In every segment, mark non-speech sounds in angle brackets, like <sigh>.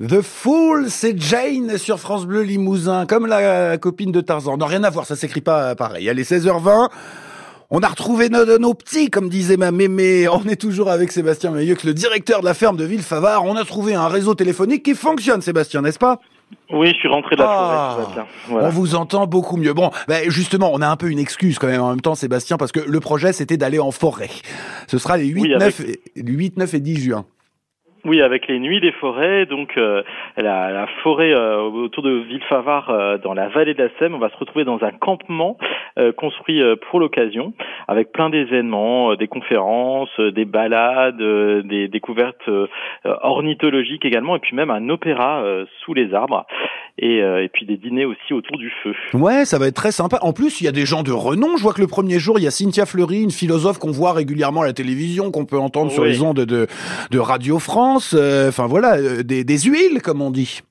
The Fool, c'est Jane sur France Bleu Limousin, comme la copine de Tarzan. Non, rien à voir, ça s'écrit pas pareil. Allez, 16h20. On a retrouvé nos, nos, petits, comme disait ma mémé. On est toujours avec Sébastien Meilleux, le directeur de la ferme de Villefavard. On a trouvé un réseau téléphonique qui fonctionne, Sébastien, n'est-ce pas? Oui, je suis rentré de la ah, forêt. On vous entend beaucoup mieux. Bon, ben justement, on a un peu une excuse quand même en même temps, Sébastien, parce que le projet c'était d'aller en forêt. Ce sera les 8, 9, 8, 9 et 10 juin. Oui, avec les Nuits des forêts, donc euh, la, la, forêt euh, autour de Villefavard, euh, dans la vallée de la Seine, on va se retrouver dans un campement construit pour l'occasion, avec plein d'événements, des conférences, des balades, des découvertes ornithologiques également, et puis même un opéra sous les arbres et, euh, et, puis des dîners aussi autour du feu. Ouais, ça va être très sympa. En plus, il y a des gens de renom. Je vois que le premier jour, il y a Cynthia Fleury, une philosophe qu'on voit régulièrement à la télévision, qu'on peut entendre sur les ondes de, de Radio France. Euh, enfin voilà, euh, des, des huiles, comme on dit.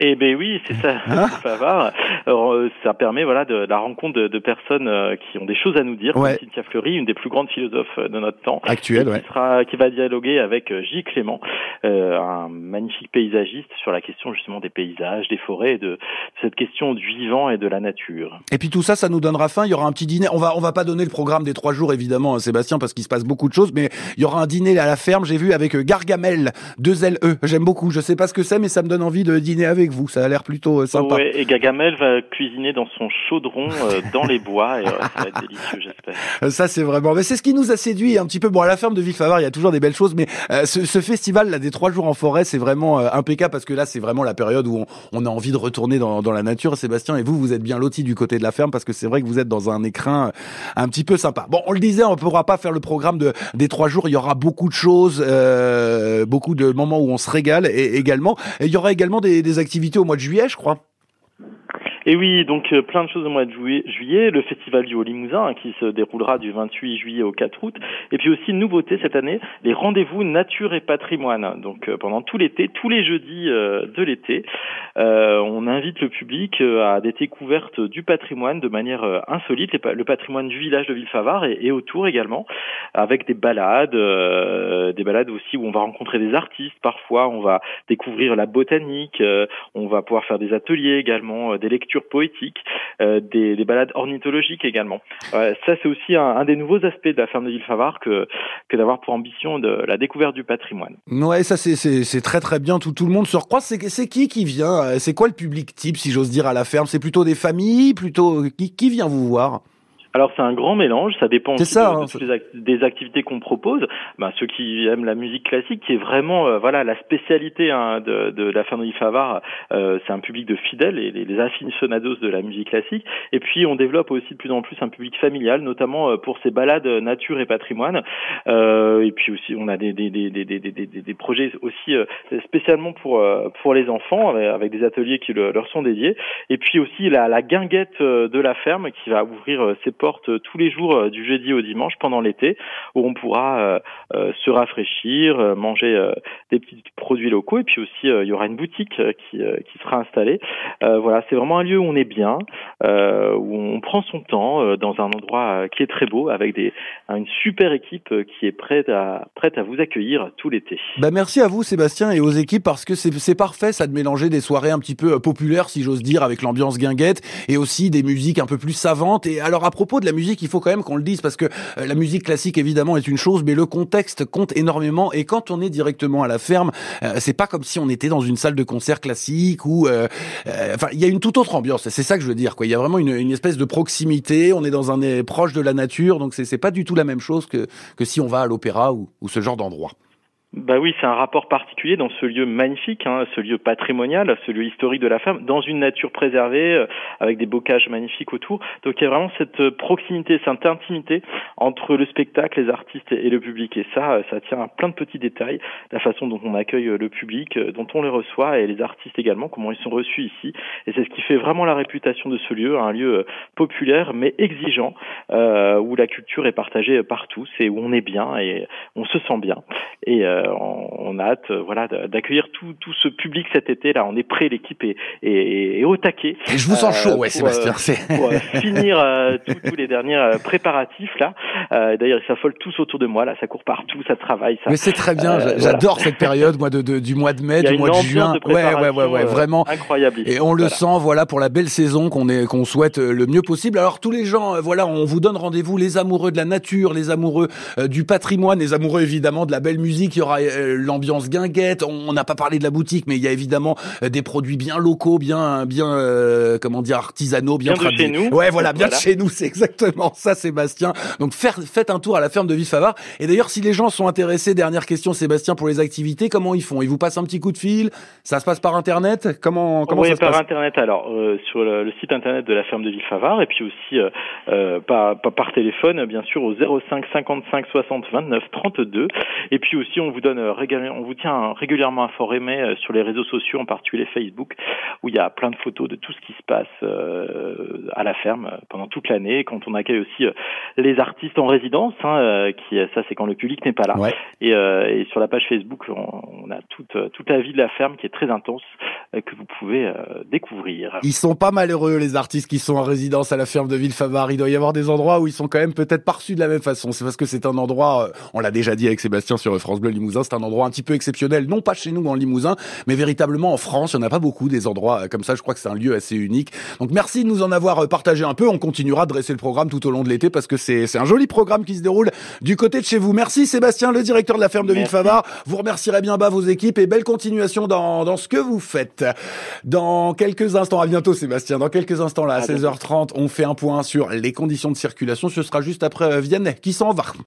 Eh ben oui, c'est ça, <laughs> hein <laughs> Alors, euh, ça permet voilà de, la rencontre de, de, personnes euh, qui ont des choses à nous dire. Ouais. Cynthia Fleury, une des plus grandes philosophes de notre temps, actuelle, qui sera qui va dialoguer avec euh, J. Clément, euh, un magnifique paysagiste sur la question justement des paysages, des forêts, de, de, cette question du vivant et de la nature. Et puis tout ça, ça nous donnera faim. Il y aura un petit dîner. On va on va pas donner le programme des trois jours évidemment, à Sébastien, parce qu'il se passe beaucoup de choses, mais il y aura un dîner à la ferme. J'ai vu avec Gargamel, deux L E. J'aime beaucoup. Je sais pas ce que c'est, mais ça me donne envie de dîner avec vous. Ça a l'air plutôt euh, sympa. et Gagamel va cuisiner dans son chaudron euh, dans les bois et euh, ça va être délicieux, j'espère. <laughs> Ça c'est vraiment, mais c'est ce qui nous a séduit un petit peu. Bon, à la ferme de Villefavard, il y a toujours des belles choses, mais ce, ce, festival là des trois jours en forêt, c'est vraiment impeccable parce que là, c'est vraiment la période où on, on, a envie de retourner dans, dans la nature. Sébastien et vous, vous êtes bien lotis du côté de la ferme parce que c'est vrai que vous êtes dans un écrin un petit peu sympa. Bon, on le disait, on ne pourra pas faire le programme de des trois jours. Il y aura beaucoup de choses, euh, beaucoup de moments où on se régale et également. Et il y aura également des, des activités au mois de juillet, je crois. Et oui, donc euh, plein de choses au mois de juillet, le festival du Haut-Limousin hein, qui se déroulera du 28 juillet au 4 août, et puis aussi une nouveauté cette année, les rendez-vous nature et patrimoine. Donc euh, pendant tout l'été, tous les jeudis euh, de l'été, on invite le public à des découvertes du patrimoine de manière insolite, le patrimoine du village de Villefavard et, et autour également, avec des balades, des balades aussi où on va rencontrer des artistes. Parfois, on va découvrir la botanique, on va pouvoir faire des ateliers également, des lectures poétique, euh, des, des, balades ornithologiques également. ça, c'est aussi un, des nouveaux aspects de la ferme de Villefavard que, d'avoir pour ambition de la découverte du patrimoine. Ouais, ça c'est très très bien. Tout, le monde se recroise. C'est qui qui vient? Euh, C'est quoi le public type, si j'ose dire, à la ferme? C'est plutôt des familles, plutôt qui, qui vient vous voir? Alors c'est un grand mélange, ça dépend aussi ça, hein, des activités qu'on propose. Ben, ceux qui aiment la musique classique, qui est vraiment euh, voilà la spécialité hein, de, de, la Ferme Favard, euh, c'est un public de fidèles et les, les, aficionados de la musique classique. Et puis on développe aussi de plus en plus un public familial, notamment euh, pour ces balades nature et patrimoine. Euh, et puis aussi on a des, projets aussi euh, spécialement pour pour les enfants avec, des ateliers qui leur sont dédiés. Et puis aussi la, la guinguette de la ferme qui va ouvrir ses tous les jours euh, du jeudi au dimanche pendant l'été, où on pourra euh, euh, se rafraîchir, manger des petits produits locaux, et puis aussi il y aura une boutique qui, qui sera installée. voilà, c'est vraiment un lieu où on est bien, où on prend son temps dans un endroit qui est très beau, avec des, une super équipe qui est prête à, prête à vous accueillir tout l'été. Bah merci à vous Sébastien et aux équipes parce que c'est parfait ça de mélanger des soirées un petit peu populaires si j'ose dire avec l'ambiance guinguette et aussi des musiques un peu plus savantes et alors à propos de la musique, il faut quand même qu'on le dise parce que euh, la musique classique évidemment est une chose, mais le contexte compte énormément. Et quand on est directement à la ferme, euh, c'est pas comme si on était dans une salle de concert classique ou, euh, enfin, il y a une toute autre ambiance. C'est ça que je veux dire. Quoi, il y a vraiment une, une espèce de proximité. On est dans un proche de la nature, donc c'est pas du tout la même chose que si on va à l'opéra ou ce genre d'endroit. Bah oui, c'est un rapport particulier dans ce lieu magnifique, hein, ce lieu patrimonial, ce lieu historique de la femme, dans une nature préservée, euh, avec des bocages magnifiques autour. Donc il y a vraiment cette euh, proximité, cette intimité entre le spectacle, les artistes et le public. Et ça, euh, ça tient à plein de petits détails, la façon dont on accueille le public, dont on les reçoit, et les artistes également, comment ils sont reçus ici. Et c'est ce qui fait vraiment la réputation de ce lieu, un lieu populaire mais exigeant, euh, où la culture est partagée par tous et où on est bien et on se sent bien. Et on, a hâte, voilà, d'accueillir tout, tout ce public cet été. Là, on est prêt, l'équipe est, est, au taquet. Et je vous sens chaud, ouais, Sébastien. pour finir tous les derniers préparatifs là. D'ailleurs, ils s'affolent tous autour de moi. Là, ça court partout, ça travaille. Ça, Mais c'est très bien. J'adore cette période, moi, de, du mois de mai, du mois de juin. ouais, ouais, ouais, ouais, vraiment incroyable. Et on le sent, voilà, pour la belle saison qu'on est, qu'on souhaite le mieux possible. Alors tous les gens, voilà, on vous donne rendez-vous, les amoureux de la nature, les amoureux du patrimoine, les amoureux évidemment de la belle musique. Il y aura l'ambiance guinguette. On n'a pas parlé de la boutique, mais il y a évidemment des produits bien locaux, bien, bien, comment dire, artisanaux, bien, bien de chez nous. Ouais, voilà, bien de chez nous. C'est exactement ça, Sébastien. Donc faites un tour à la ferme de Villefavard. Et d'ailleurs, si les gens sont intéressés, dernière question, Sébastien, pour les activités, comment ils font? Ils vous passent un petit coup de fil? Ça se passe par internet? Comment comment oui, ça se par internet. Alors euh, sur le, site internet de la ferme de Villefavard et puis aussi euh, euh, par, par, téléphone, bien sûr, au 05 55 60 29 32. Et puis aussi, on vous donne on vous tient régulièrement informé sur les réseaux sociaux, en particulier Facebook, où il y a plein de photos de tout ce qui se passe à la ferme pendant toute l'année. Quand on accueille aussi les artistes en résidence, hein, qui ça c'est quand le public n'est pas là. Et, et, sur la page Facebook, on, on, a toute toute la vie de la ferme qui est très intense que vous pouvez découvrir. Ils sont pas malheureux les artistes qui sont en résidence à la ferme de Villefavard. Il doit y avoir des endroits où ils sont quand même peut-être pas reçus de la même façon. C'est parce que c'est un endroit, on l'a déjà dit avec Sébastien sur France Bleu Limousin, c'est un endroit un petit peu exceptionnel, non pas chez nous en Limousin, mais véritablement en France. Il n'y en a pas beaucoup des endroits comme ça. Je crois que c'est un lieu assez unique. Donc merci de nous en avoir partagé un peu. On continuera de dresser le programme tout au long de l'été parce que c'est un joli programme qui se déroule du côté de chez vous. Merci Sébastien, le directeur de la ferme de Villefavard. Vous remercierez bien bas vos équipes et belle continuation dans, dans ce que vous faites. Dans quelques instants, à bientôt Sébastien, dans quelques instants là, à 16h30, on fait un point sur les conditions de circulation. Ce sera juste après euh, Vienne qui s'en va.